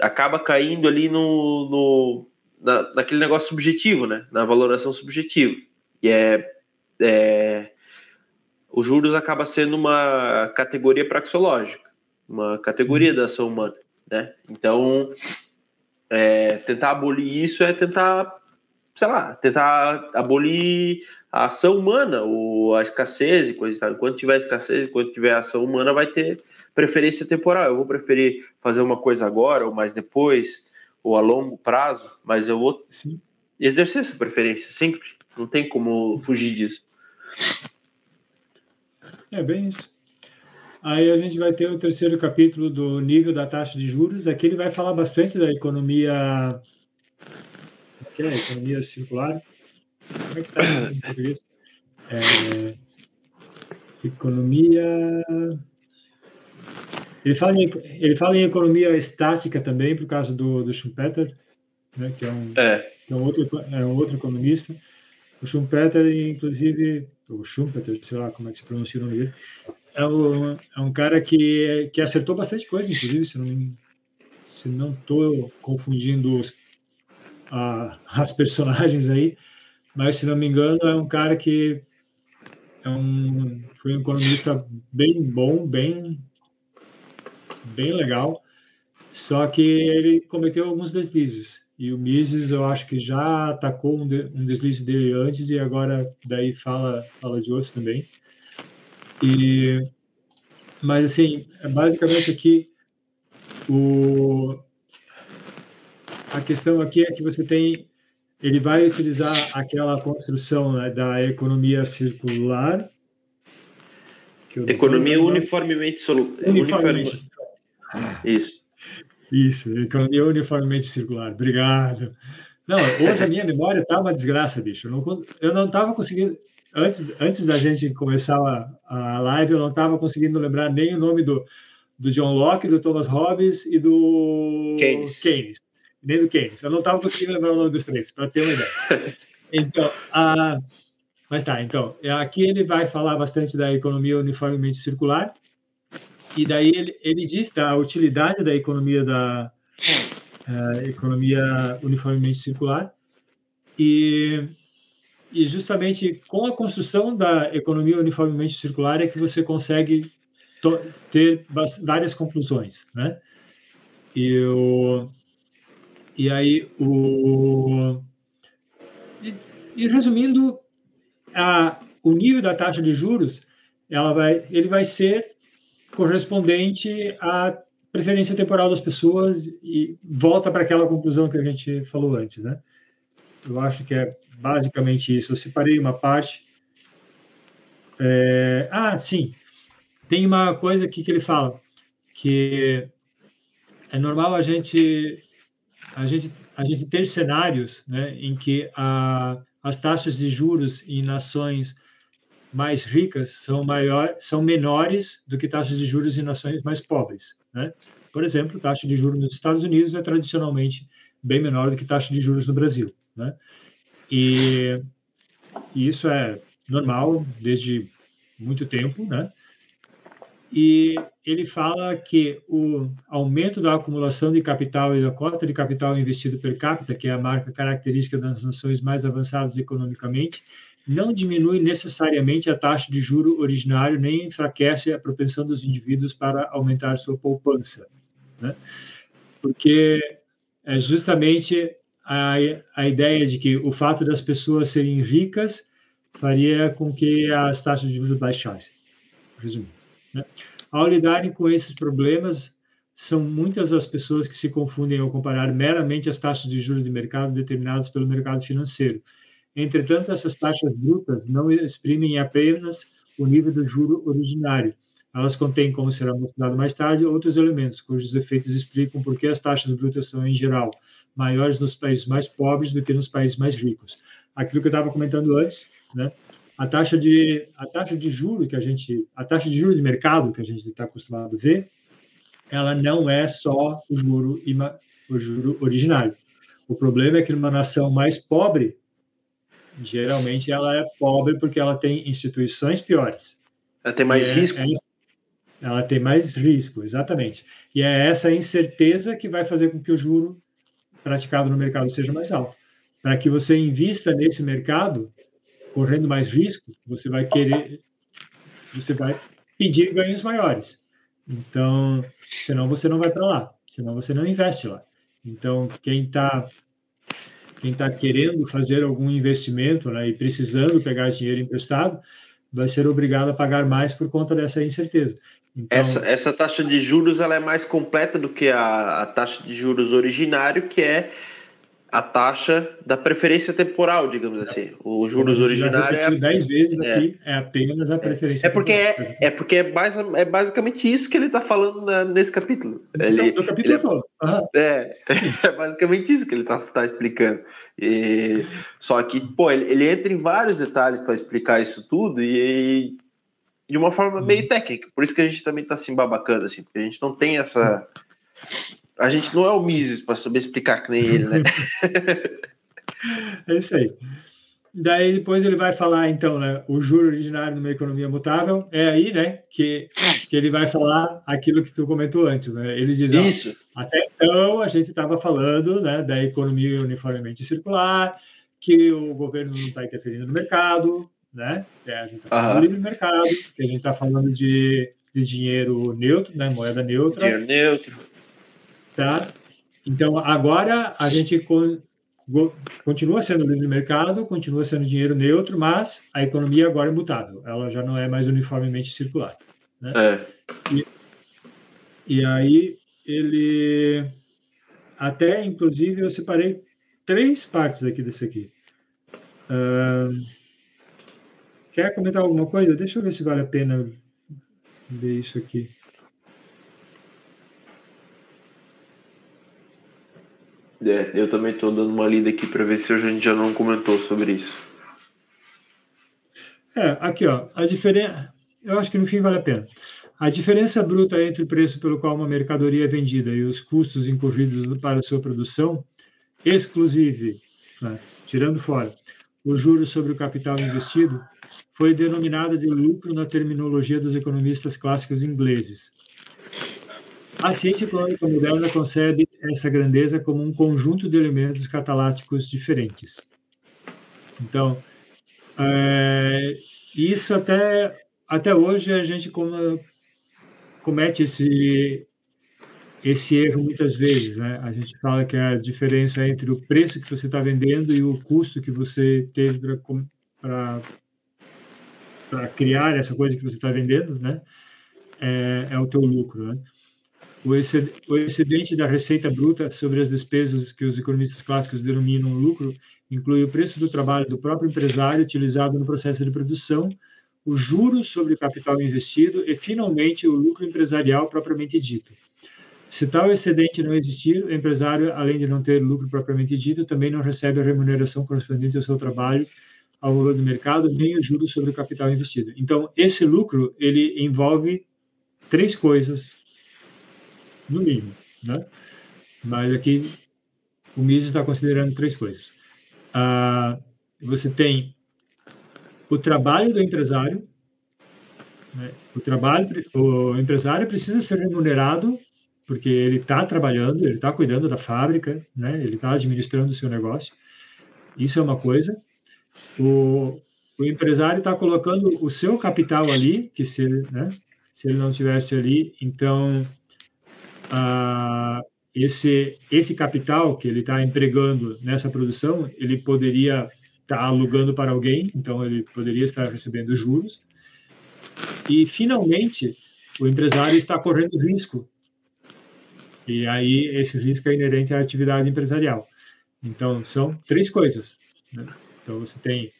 acaba caindo ali no, no na, naquele negócio subjetivo, né? Na valoração subjetiva. E é, é os juros acaba sendo uma categoria praxeológica, uma categoria da ação humana, né? Então, é, tentar abolir isso é tentar, sei lá, tentar abolir a ação humana, ou a escassez e coisa e tal. Enquanto tiver escassez, enquanto tiver ação humana, vai ter preferência temporal. Eu vou preferir fazer uma coisa agora ou mais depois ou a longo prazo, mas eu vou Sim. exercer essa preferência sempre. Não tem como fugir disso. É bem isso. Aí a gente vai ter o terceiro capítulo do nível da taxa de juros. Aqui ele vai falar bastante da economia. que é? Economia circular. Como é que está em português? É... Economia. Ele fala, em, ele fala em economia estática também, por causa do, do Schumpeter, né, que, é um, é. Que é, um outro, é um outro economista. O Schumpeter, inclusive, o Schumpeter, sei lá como é que se pronuncia o nome dele, é, o, é um cara que, que acertou bastante coisa, inclusive, se não se não estou confundindo os, a, as personagens aí, mas se não me engano é um cara que é um, foi um economista bem bom, bem bem legal, só que ele cometeu alguns deslizes. E o Mises, eu acho que já atacou um, de, um deslize dele antes e agora daí fala, fala de outros também. E, mas, assim, é basicamente aqui, o, a questão aqui é que você tem, ele vai utilizar aquela construção né, da economia circular. Economia uniformemente, uniformemente, uniformemente isso. Isso, economia uniformemente circular. Obrigado. Não, hoje a minha memória está uma desgraça, bicho. Eu não estava conseguindo. Antes, antes da gente começar a, a live, eu não estava conseguindo lembrar nem o nome do, do John Locke, do Thomas Hobbes e do Keynes. Keynes. Nem do Keynes. Eu não estava conseguindo lembrar o nome dos três, para ter uma ideia. Então, a, mas tá, então, aqui ele vai falar bastante da economia uniformemente circular, e daí ele, ele diz da utilidade da economia da uh, economia uniformemente circular E, e justamente com a construção da economia uniformemente circular é que você consegue ter várias conclusões, né? E, o, e aí, o, e, e resumindo, a, o nível da taxa de juros, ela vai, ele vai ser correspondente à preferência temporal das pessoas e volta para aquela conclusão que a gente falou antes, né? Eu acho que é basicamente isso. Eu separei uma parte. É... Ah, sim. Tem uma coisa aqui que ele fala que é normal a gente a gente a gente ter cenários, né, em que a, as taxas de juros em nações mais ricas são maior, são menores do que taxas de juros em nações mais pobres, né? Por exemplo, taxa de juros nos Estados Unidos é tradicionalmente bem menor do que taxa de juros no Brasil, né? E, e isso é normal desde muito tempo, né? e ele fala que o aumento da acumulação de capital e da cota de capital investido per capita, que é a marca característica das nações mais avançadas economicamente, não diminui necessariamente a taxa de juro originário nem enfraquece a propensão dos indivíduos para aumentar sua poupança, né? Porque é justamente a, a ideia de que o fato das pessoas serem ricas faria com que as taxas de juros baixassem, resumindo. Né? Ao lidarem com esses problemas, são muitas as pessoas que se confundem ao comparar meramente as taxas de juros de mercado determinadas pelo mercado financeiro. Entretanto, essas taxas brutas não exprimem apenas o nível do juro originário. Elas contêm, como será mostrado mais tarde, outros elementos, cujos efeitos explicam por que as taxas brutas são, em geral, maiores nos países mais pobres do que nos países mais ricos. Aquilo que eu estava comentando antes, né? a taxa de a taxa de juro que a gente a taxa de juro de mercado que a gente está acostumado a ver ela não é só o juro o juro originário o problema é que numa nação mais pobre geralmente ela é pobre porque ela tem instituições piores ela tem mais é, risco é, ela tem mais risco exatamente e é essa incerteza que vai fazer com que o juro praticado no mercado seja mais alto para que você invista nesse mercado correndo mais risco, você vai querer, você vai pedir ganhos maiores. Então, senão você não vai para lá, senão você não investe lá. Então, quem está quem está querendo fazer algum investimento né, e precisando pegar dinheiro emprestado, vai ser obrigado a pagar mais por conta dessa incerteza. Então, essa, essa taxa de juros ela é mais completa do que a, a taxa de juros originário, que é a taxa da preferência temporal, digamos assim. O juros originário é dez vezes é, aqui é apenas a é. preferência. É porque é, é porque é, mais, é basicamente isso que ele está falando na, nesse capítulo. Então, ele, no capítulo ele, todo. Uhum. É, é basicamente isso que ele está tá explicando. E, só que, pô, ele, ele, entra em vários detalhes para explicar isso tudo e, e, de uma forma meio uhum. técnica. Por isso que a gente também está assim babacando, assim, porque a gente não tem essa a gente não é o Mises para saber explicar que nem ele, né? é isso aí. Daí depois ele vai falar, então, né, o juro originário numa economia mutável, é aí, né, que, que ele vai falar aquilo que tu comentou antes, né? Ele diz, Isso. Ó, até então a gente estava falando, né, da economia uniformemente circular, que o governo não está interferindo no mercado, né? É, a gente está falando uhum. livre mercado, que a gente está falando de, de dinheiro neutro, né, moeda neutra. Dinheiro neutro Tá? Então, agora a gente continua sendo livre mercado, continua sendo dinheiro neutro, mas a economia agora é mutável, ela já não é mais uniformemente circular. Né? É. E, e aí ele até, inclusive, eu separei três partes aqui desse aqui. Uh, quer comentar alguma coisa? Deixa eu ver se vale a pena ver isso aqui. É, eu também estou dando uma lida aqui para ver se a gente já não comentou sobre isso. É, aqui, ó, a diferença. Eu acho que no fim vale a pena. A diferença bruta entre o preço pelo qual uma mercadoria é vendida e os custos incorridos para sua produção, exclusive, né, tirando fora, o juro sobre o capital investido, foi denominada de lucro na terminologia dos economistas clássicos ingleses. A ciência econômica moderna concebe essa grandeza como um conjunto de elementos cataláticos diferentes. Então, é, isso até, até hoje a gente comete esse, esse erro muitas vezes, né? A gente fala que a diferença entre o preço que você está vendendo e o custo que você teve para criar essa coisa que você está vendendo, né? É, é, o teu lucro, né? O excedente da receita bruta sobre as despesas que os economistas clássicos denominam lucro inclui o preço do trabalho do próprio empresário utilizado no processo de produção, o juros sobre o capital investido e, finalmente, o lucro empresarial propriamente dito. Se tal excedente não existir, o empresário, além de não ter lucro propriamente dito, também não recebe a remuneração correspondente ao seu trabalho, ao valor do mercado, nem os juros sobre o capital investido. Então, esse lucro, ele envolve três coisas, no mínimo, né? Mas aqui o Mises está considerando três coisas. Ah, você tem o trabalho do empresário, né? o trabalho, o empresário precisa ser remunerado porque ele está trabalhando, ele está cuidando da fábrica, né? Ele está administrando o seu negócio. Isso é uma coisa. O, o empresário está colocando o seu capital ali, que se, né? Se ele não tivesse ali, então ah, esse esse capital que ele está empregando nessa produção, ele poderia estar tá alugando para alguém, então ele poderia estar recebendo juros. E finalmente o empresário está correndo risco e aí esse risco é inerente à atividade empresarial. Então, são três coisas. Né? Então, você tem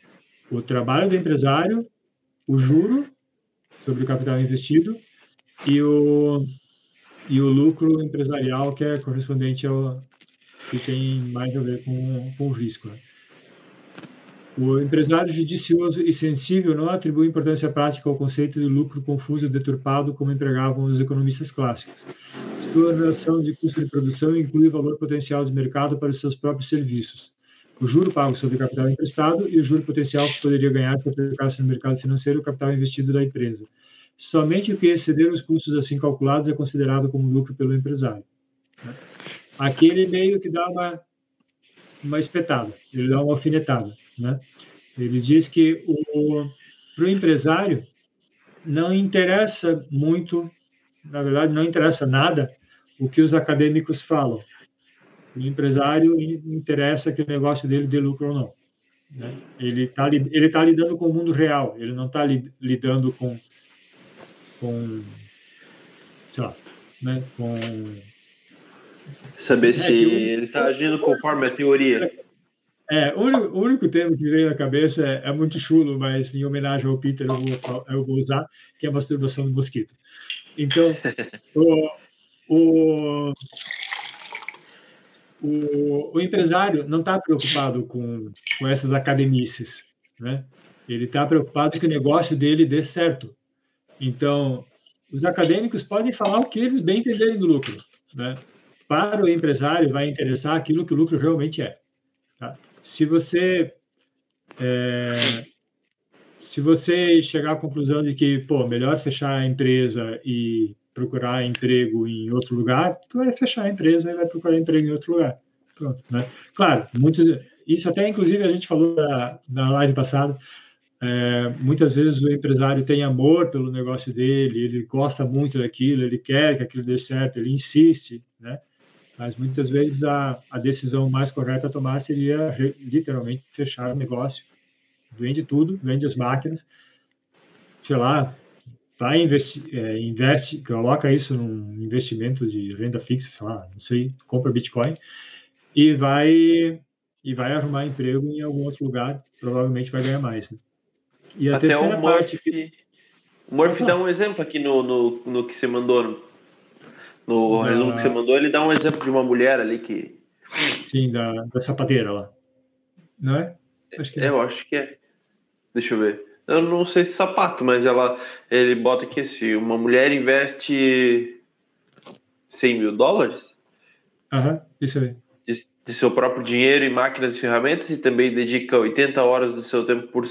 o trabalho do empresário, o juro sobre o capital investido e o, e o lucro empresarial, que é correspondente ao que tem mais a ver com, com o risco. Né? O empresário judicioso e sensível não atribui importância prática ao conceito de lucro confuso e deturpado como empregavam os economistas clássicos. Sua relação de custo de produção inclui o valor potencial de mercado para os seus próprios serviços, o juro pago sobre o capital emprestado e o juro potencial que poderia ganhar se aplicasse no mercado financeiro o capital investido da empresa. Somente o que exceder os custos assim calculados é considerado como lucro pelo empresário. Aquele meio que dá uma, uma espetada, ele dá uma alfinetada. Né? Ele diz que para o empresário não interessa muito, na verdade, não interessa nada o que os acadêmicos falam. O empresário interessa que o negócio dele dê lucro ou não. Né? Ele está ele tá lidando com o mundo real, ele não está lidando com, com sei lá, né? com saber é, se ele está agindo conforme a teoria. É, o único, o único termo que veio na cabeça é, é, muito chulo, mas em homenagem ao Peter eu vou, eu vou usar, que é a masturbação do mosquito. Então, o, o, o, o empresário não está preocupado com, com essas academices, né? Ele está preocupado que o negócio dele dê certo. Então, os acadêmicos podem falar o que eles bem entenderem do lucro, né? Para o empresário vai interessar aquilo que o lucro realmente é. Tá? se você é, se você chegar à conclusão de que, pô, melhor fechar a empresa e procurar emprego em outro lugar, tu vai fechar a empresa e vai procurar emprego em outro lugar. Pronto, né? Claro, muitos, isso até inclusive a gente falou na, na live passada, é, muitas vezes o empresário tem amor pelo negócio dele, ele gosta muito daquilo, ele quer que aquilo dê certo, ele insiste, né? mas muitas vezes a, a decisão mais correta a tomar seria literalmente fechar o negócio, vende tudo, vende as máquinas, sei lá, vai investir, é, investe, coloca isso num investimento de renda fixa, sei lá, não sei, compra Bitcoin e vai e vai arrumar emprego em algum outro lugar, provavelmente vai ganhar mais. Né? E a Até terceira o parte que... O Murphy dá um exemplo aqui no, no, no que você mandou no da... resumo que você mandou, ele dá um exemplo de uma mulher ali que. Sim, da, da sapateira lá. Não é? Acho que é. Eu acho que é. Deixa eu ver. Eu não sei se sapato, mas ela, ele bota aqui assim: uma mulher investe 100 mil dólares. Aham, uhum, isso aí. De, de, seu próprio dinheiro em máquinas e ferramentas e também dedica 80 horas do seu tempo por,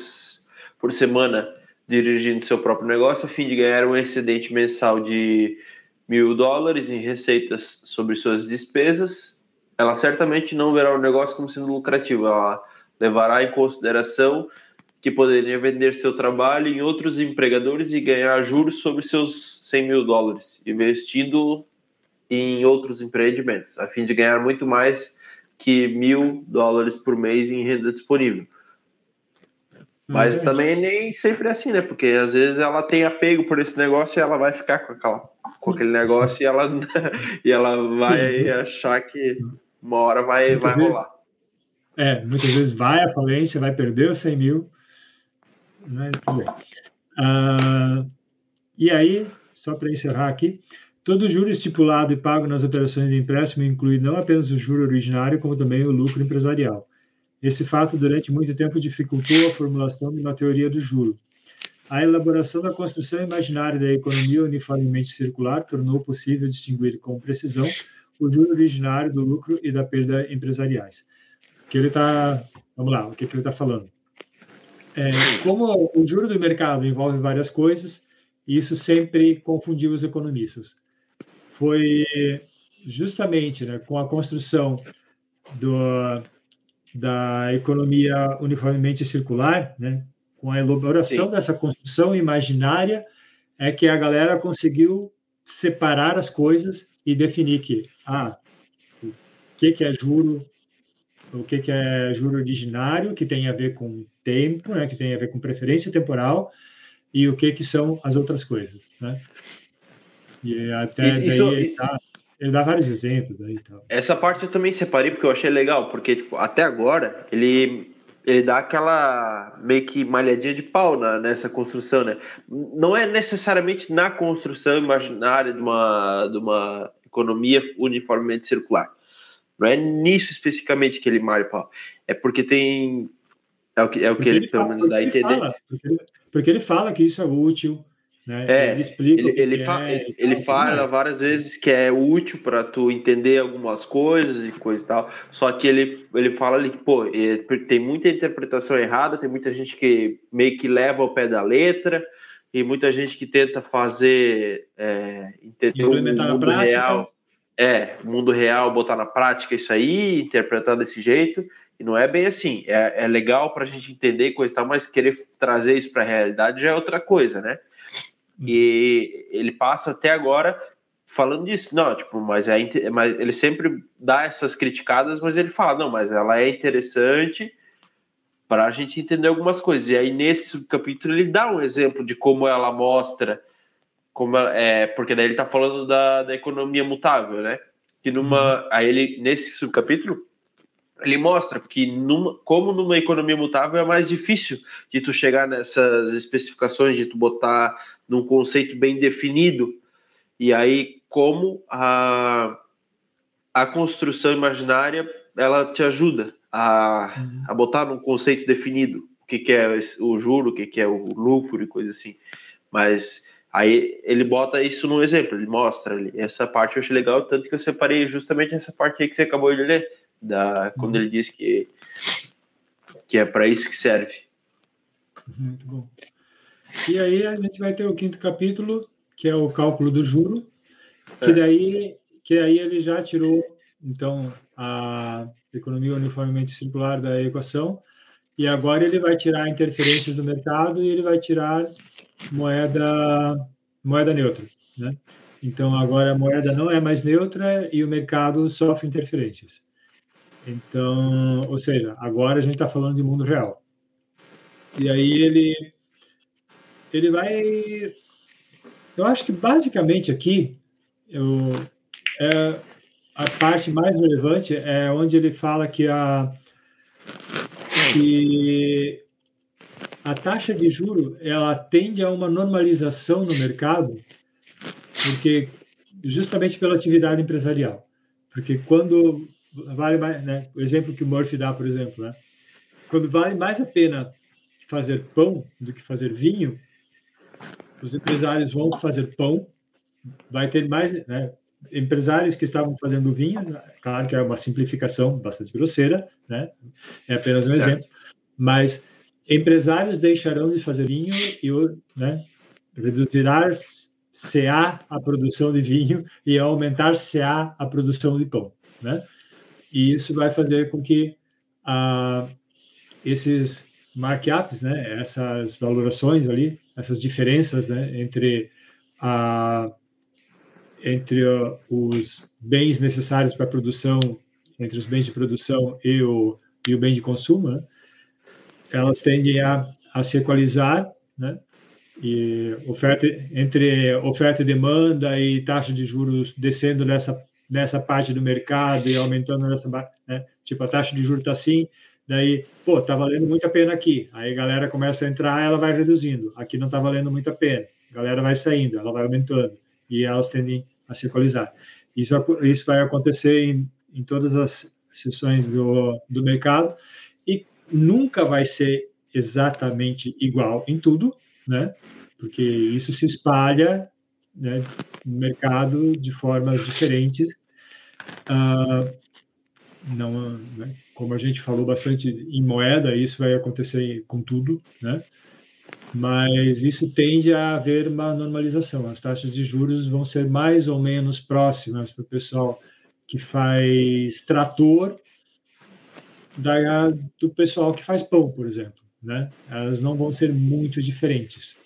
por semana dirigindo seu próprio negócio a fim de ganhar um excedente mensal de mil dólares em receitas sobre suas despesas, ela certamente não verá o negócio como sendo lucrativo. Ela Levará em consideração que poderia vender seu trabalho em outros empregadores e ganhar juros sobre seus 100 mil dólares, investindo em outros empreendimentos, a fim de ganhar muito mais que mil dólares por mês em renda disponível. Mas também nem sempre é assim, né? Porque às vezes ela tem apego por esse negócio e ela vai ficar com, aquela, com aquele negócio e ela, e ela vai Sim. achar que uma hora vai, vai vezes, rolar. É, muitas vezes vai à falência, vai perder os 100 mil. Né? Uh, e aí, só para encerrar aqui, todo juro estipulado e pago nas operações de empréstimo inclui não apenas o juro originário, como também o lucro empresarial. Esse fato, durante muito tempo, dificultou a formulação de uma teoria do juro. A elaboração da construção imaginária da economia uniformemente circular tornou possível distinguir com precisão o juro originário do lucro e da perda empresariais. Que ele está, vamos lá, o que, que ele está falando? É, como o juro do mercado envolve várias coisas, isso sempre confundiu os economistas. Foi justamente né, com a construção do, da economia uniformemente circular, né, com a elaboração Sim. dessa construção imaginária, é que a galera conseguiu separar as coisas e definir que, ah, o que, que é juro, o que, que é juro ordinário, que tem a ver com tempo, né, que tem a ver com preferência temporal, e o que, que são as outras coisas, né? E até isso, daí isso, dá, ele, dá, vários exemplos aí tal. Essa parte eu também separei porque eu achei legal, porque tipo, até agora ele ele dá aquela meio que malhadinha de pau na, nessa construção, né? Não é necessariamente na construção imaginária de uma, de uma economia uniformemente circular. Não é nisso especificamente que ele malha o pau. É porque tem. É o que, é o que ele, ele, pelo menos, dá a entender. Fala, porque, porque ele fala que isso é útil, né? É, ele explica. Ele, ele, fa é, ele fala várias vezes que é útil para tu entender algumas coisas e coisa e tal. Só que ele, ele fala ali que, pô, tem muita interpretação errada, tem muita gente que meio que leva ao pé da letra, e muita gente que tenta fazer. É, entender o mundo real. É, o mundo real, botar na prática isso aí, interpretar desse jeito. E não é bem assim. É, é legal para a gente entender coisa e tal, mas querer trazer isso para a realidade já é outra coisa, né? E ele passa até agora falando disso. Não, tipo, mas, é, mas ele sempre dá essas criticadas, mas ele fala, não, mas ela é interessante para a gente entender algumas coisas. E aí, nesse capítulo, ele dá um exemplo de como ela mostra, como ela, é, porque daí ele está falando da, da economia mutável, né? Que numa. Uhum. Aí ele, nesse subcapítulo, ele mostra que numa, como numa economia mutável é mais difícil de tu chegar nessas especificações, de tu botar num conceito bem definido. E aí, como a, a construção imaginária ela te ajuda a, uhum. a botar num conceito definido o que, que é o juro, o que, que é o lucro e coisa assim. Mas aí ele bota isso no exemplo, ele mostra ali. Essa parte eu achei legal, tanto que eu separei justamente essa parte aí que você acabou de ler, da, quando uhum. ele diz que, que é para isso que serve. Muito bom. E aí a gente vai ter o quinto capítulo, que é o cálculo do juro, que é. daí que aí ele já tirou então a economia uniformemente circular da equação e agora ele vai tirar interferências do mercado e ele vai tirar moeda moeda neutra, né? Então agora a moeda não é mais neutra e o mercado sofre interferências. Então, ou seja, agora a gente está falando de mundo real. E aí ele ele vai. Eu acho que basicamente aqui eu, é, a parte mais relevante é onde ele fala que a que a taxa de juro ela tende a uma normalização no mercado, porque justamente pela atividade empresarial, porque quando vale mais, né, o exemplo que o Murphy dá, por exemplo, né, quando vale mais a pena fazer pão do que fazer vinho, os empresários vão fazer pão, vai ter mais, né, empresários que estavam fazendo vinho, claro que é uma simplificação bastante grosseira, né, é apenas um exemplo, mas empresários deixarão de fazer vinho e né, reduzirá CA a produção de vinho e aumentar CA a produção de pão, né? E isso vai fazer com que a, esses markups, né, essas valorações ali, essas diferenças né, entre, a, entre os bens necessários para a produção, entre os bens de produção e o, e o bem de consumo, né, elas tendem a, a se equalizar, né, e oferta entre oferta e demanda e taxa de juros descendo nessa nessa parte do mercado e aumentando nessa né? tipo a taxa de juros está assim daí pô tá valendo muito a pena aqui. Aí a galera começa a entrar ela vai reduzindo. Aqui não está valendo muito a pena. A galera vai saindo ela vai aumentando. E elas tendem a se equalizar isso isso vai acontecer em, em todas as sessões do, do mercado. E nunca vai ser exatamente igual em tudo né? Porque isso se espalha né, no mercado de formas diferentes. Ah, não, né, como a gente falou bastante em moeda, isso vai acontecer com tudo, né? Mas isso tende a haver uma normalização. As taxas de juros vão ser mais ou menos próximas para o pessoal que faz trator da, do pessoal que faz pão, por exemplo né? Elas não vão ser muito diferentes.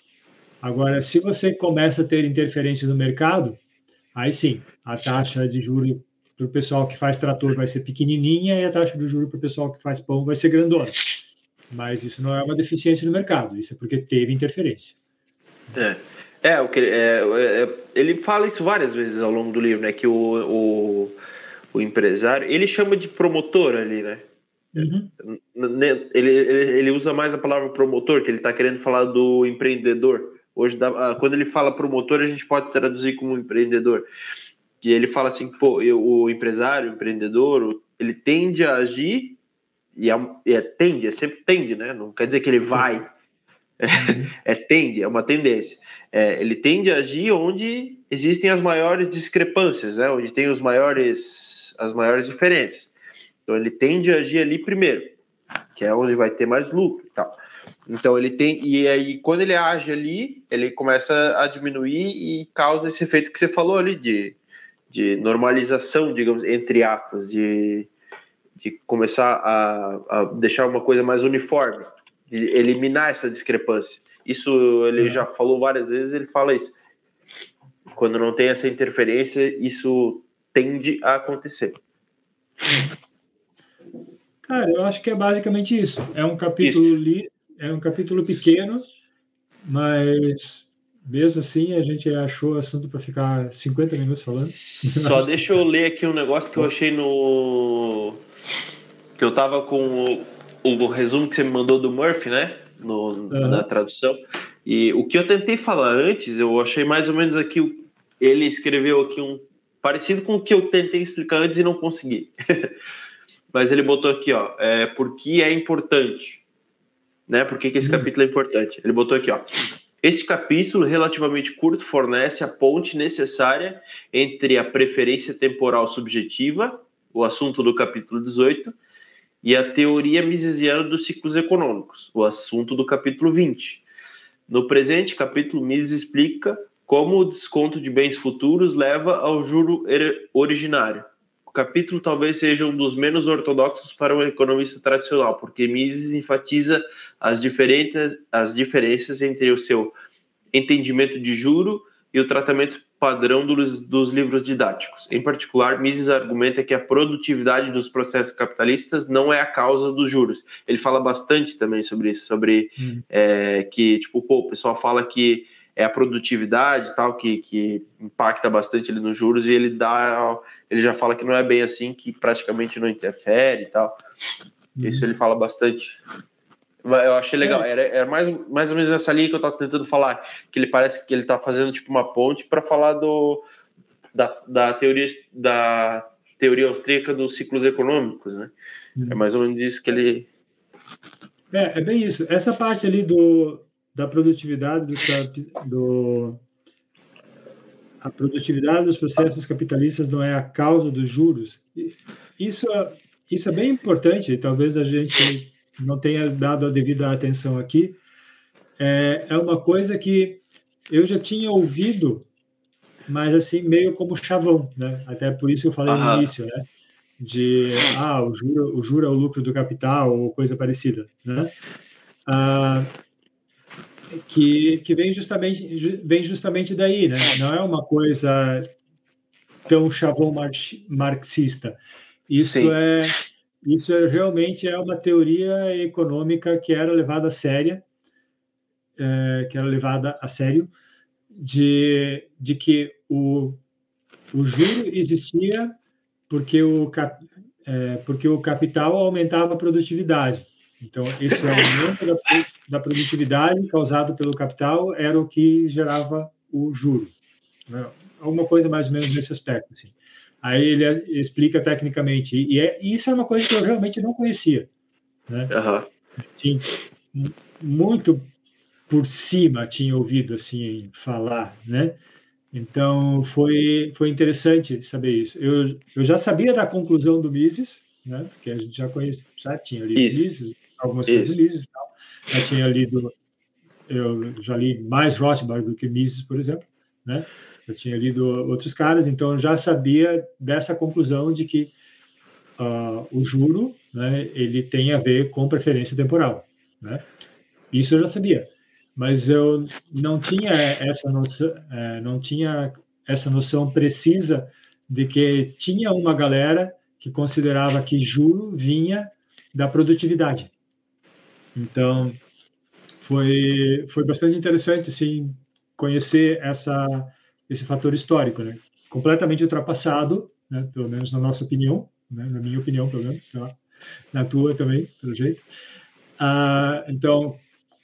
Agora, se você começa a ter interferências no mercado, aí sim, a taxa de juros para o pessoal que faz trator vai ser pequenininha e a taxa de juros para o pessoal que faz pão vai ser grandona. Mas isso não é uma deficiência no mercado, isso é porque teve interferência. É, é, o que, é, é, ele fala isso várias vezes ao longo do livro, né? Que o, o, o empresário, ele chama de promotor ali, né? Uhum. Ele, ele, ele, usa mais a palavra promotor, que ele está querendo falar do empreendedor. Hoje, dá, quando ele fala promotor, a gente pode traduzir como empreendedor. Que ele fala assim, pô, eu, o empresário, o empreendedor, ele tende a agir, e é, é, tende, é sempre tende, né? Não quer dizer que ele vai. Uhum. É, tende, é uma tendência. É, ele tende a agir onde existem as maiores discrepâncias, né? Onde tem os maiores, as maiores diferenças. Então ele tende a agir ali primeiro, que é onde vai ter mais lucro e tal. Então ele tem e aí quando ele age ali, ele começa a diminuir e causa esse efeito que você falou ali de, de normalização, digamos entre aspas, de, de começar a, a deixar uma coisa mais uniforme, de eliminar essa discrepância. Isso ele já falou várias vezes, ele fala isso. Quando não tem essa interferência, isso tende a acontecer. Cara, eu acho que é basicamente isso. É um capítulo li, é um capítulo pequeno, mas mesmo assim a gente achou assunto para ficar 50 minutos falando. Só deixa eu ler aqui um negócio que eu achei no que eu tava com o, o resumo que você me mandou do Murphy, né? No, uhum. Na tradução. E o que eu tentei falar antes, eu achei mais ou menos aqui. Ele escreveu aqui um parecido com o que eu tentei explicar antes e não consegui. mas ele botou aqui, ó, é, por que é importante, né? Por que, que esse hum. capítulo é importante? Ele botou aqui, ó. Este capítulo, relativamente curto, fornece a ponte necessária entre a preferência temporal subjetiva, o assunto do capítulo 18, e a teoria misesiana dos ciclos econômicos, o assunto do capítulo 20. No presente capítulo, Mises explica como o desconto de bens futuros leva ao juro originário, o capítulo talvez seja um dos menos ortodoxos para um economista tradicional, porque Mises enfatiza as, diferentes, as diferenças entre o seu entendimento de juro e o tratamento padrão dos, dos livros didáticos. Em particular, Mises argumenta que a produtividade dos processos capitalistas não é a causa dos juros. Ele fala bastante também sobre isso, sobre hum. é, que, tipo, pô, o pessoal fala que é a produtividade tal que, que impacta bastante ele nos juros e ele dá ele já fala que não é bem assim que praticamente não interfere e tal uhum. isso ele fala bastante eu achei legal é. era, era mais, mais ou menos nessa linha que eu estava tentando falar que ele parece que ele está fazendo tipo uma ponte para falar do da, da teoria da teoria austríaca dos ciclos econômicos né uhum. é mais ou menos isso que ele é, é bem isso essa parte ali do da produtividade do, do a produtividade dos processos capitalistas não é a causa dos juros. Isso, isso é bem importante, talvez a gente não tenha dado a devida atenção aqui. É, é uma coisa que eu já tinha ouvido, mas assim, meio como chavão, né? Até por isso eu falei no início, né? de ah, o juro, o juro é o lucro do capital ou coisa parecida, né? Ah, que, que vem justamente vem justamente daí, né? Não é uma coisa tão chavão marxista. Isso Sim. é isso é, realmente é uma teoria econômica que era levada a séria, é, que era levada a sério, de, de que o, o juro existia porque o, é, porque o capital aumentava a produtividade. Então, esse aumento da, da, produtividade causado pelo capital era o que gerava o juro. Né? Alguma coisa mais ou menos nesse aspecto. Assim. Aí ele explica tecnicamente. E, é, isso é uma coisa que eu realmente não conhecia. Né? Uhum. Sim, muito por cima tinha ouvido assim falar, né? Então foi foi interessante saber isso. Eu, eu já sabia da conclusão do Mises, né? Porque a gente já conhecia, já tinha lido. Mises, algumas isso. coisas do Mises, tal. já tinha lido, eu já li mais Rothbard do que Mises, por exemplo, né? eu tinha lido outros caras, então eu já sabia dessa conclusão de que uh, o juro, né, ele tem a ver com preferência temporal, né? Isso eu já sabia, mas eu não tinha essa noção, é, não tinha essa noção precisa de que tinha uma galera que considerava que juro vinha da produtividade. Então, foi, foi bastante interessante, assim, conhecer essa, esse fator histórico, né? Completamente ultrapassado, né? Pelo menos na nossa opinião, né? Na minha opinião, pelo menos, tá? na tua também, pelo jeito. Ah, então,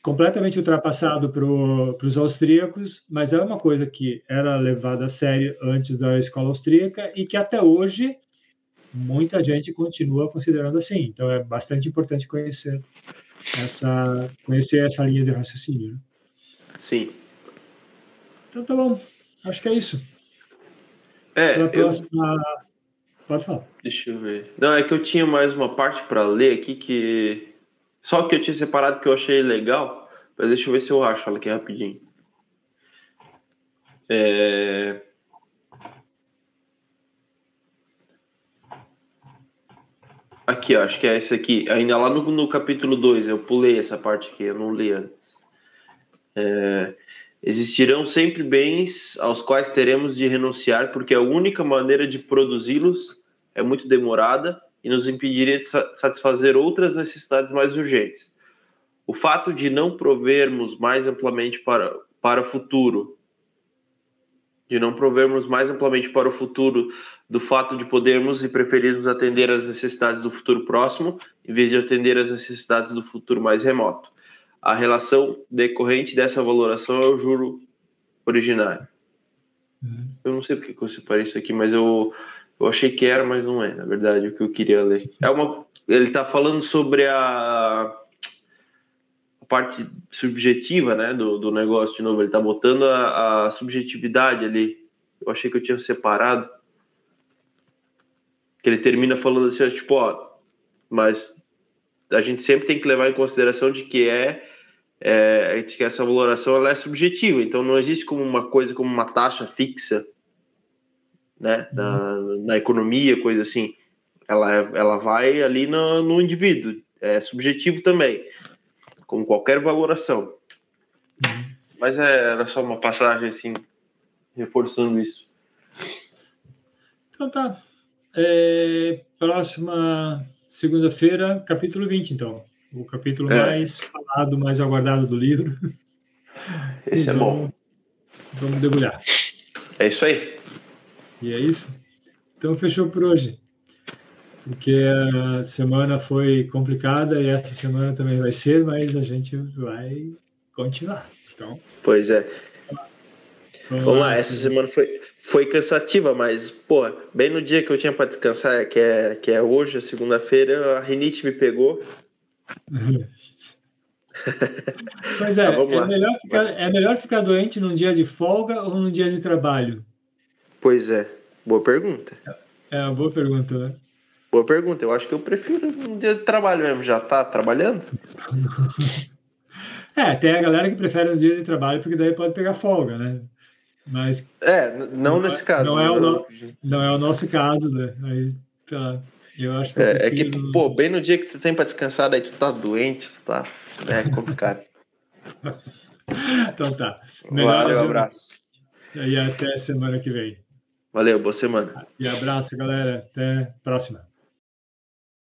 completamente ultrapassado para os austríacos, mas é uma coisa que era levada a sério antes da escola austríaca e que até hoje muita gente continua considerando assim. Então, é bastante importante conhecer essa conhecer essa linha de raciocínio. Né? Sim. Então, tá bom. Acho que é isso. É, próxima... eu... Pode falar. Deixa eu ver. Não, é que eu tinha mais uma parte para ler aqui que. Só que eu tinha separado que eu achei legal. Mas deixa eu ver se eu acho ela aqui rapidinho. É... Aqui, ó, acho que é esse aqui. Ainda lá no, no capítulo 2, eu pulei essa parte aqui, eu não li antes. É... Existirão sempre bens aos quais teremos de renunciar, porque a única maneira de produzi-los é muito demorada e nos impediria de satisfazer outras necessidades mais urgentes. O fato de não provermos mais amplamente para, para o futuro, de não provermos mais amplamente para o futuro do fato de podermos e preferirmos atender às necessidades do futuro próximo, em vez de atender às necessidades do futuro mais remoto a relação decorrente dessa valoração é o juro originário. Uhum. Eu não sei porque eu separei isso aqui, mas eu, eu achei que era, mas não é, na verdade, o que eu queria ler. É uma, ele está falando sobre a, a, parte subjetiva né, do, do negócio, de novo, ele está botando a, a subjetividade ali. Eu achei que eu tinha separado. Que ele termina falando assim, tipo, ó, mas a gente sempre tem que levar em consideração de que é, é de que essa valoração ela é subjetiva, então não existe como uma coisa como uma taxa fixa, né, na, na economia, coisa assim. Ela, é, ela vai ali no, no indivíduo, é subjetivo também, como qualquer valoração. Uhum. Mas é, era só uma passagem assim, reforçando isso. Então tá. É, próxima segunda-feira, capítulo 20, então. O capítulo é. mais falado, mais aguardado do livro. Esse então, é bom. Vamos debulhar. É isso aí. E é isso. Então, fechou por hoje. Porque a semana foi complicada e essa semana também vai ser, mas a gente vai continuar. Então, pois é. Vamos, Vamos lá, essa semana foi, foi cansativa, mas, pô, bem no dia que eu tinha para descansar, que é, que é hoje, segunda-feira, a rinite me pegou. Pois é, tá, é, melhor ficar, é melhor ficar doente num dia de folga ou num dia de trabalho? Pois é, boa pergunta. É uma boa pergunta, né? Boa pergunta, eu acho que eu prefiro um dia de trabalho mesmo, já tá trabalhando? é, tem a galera que prefere um dia de trabalho porque daí pode pegar folga, né? Mas é, não, não nesse é, caso. Não é, o no, não é o nosso caso, né? Aí, Eu acho que, é, é, que, pô, bem no dia que tu tem para descansar, daí tu tá doente, tu tá. É complicado. então tá. Melhor Valeu, abraço. E até semana que vem. Valeu, boa semana. E abraço, galera. Até próxima.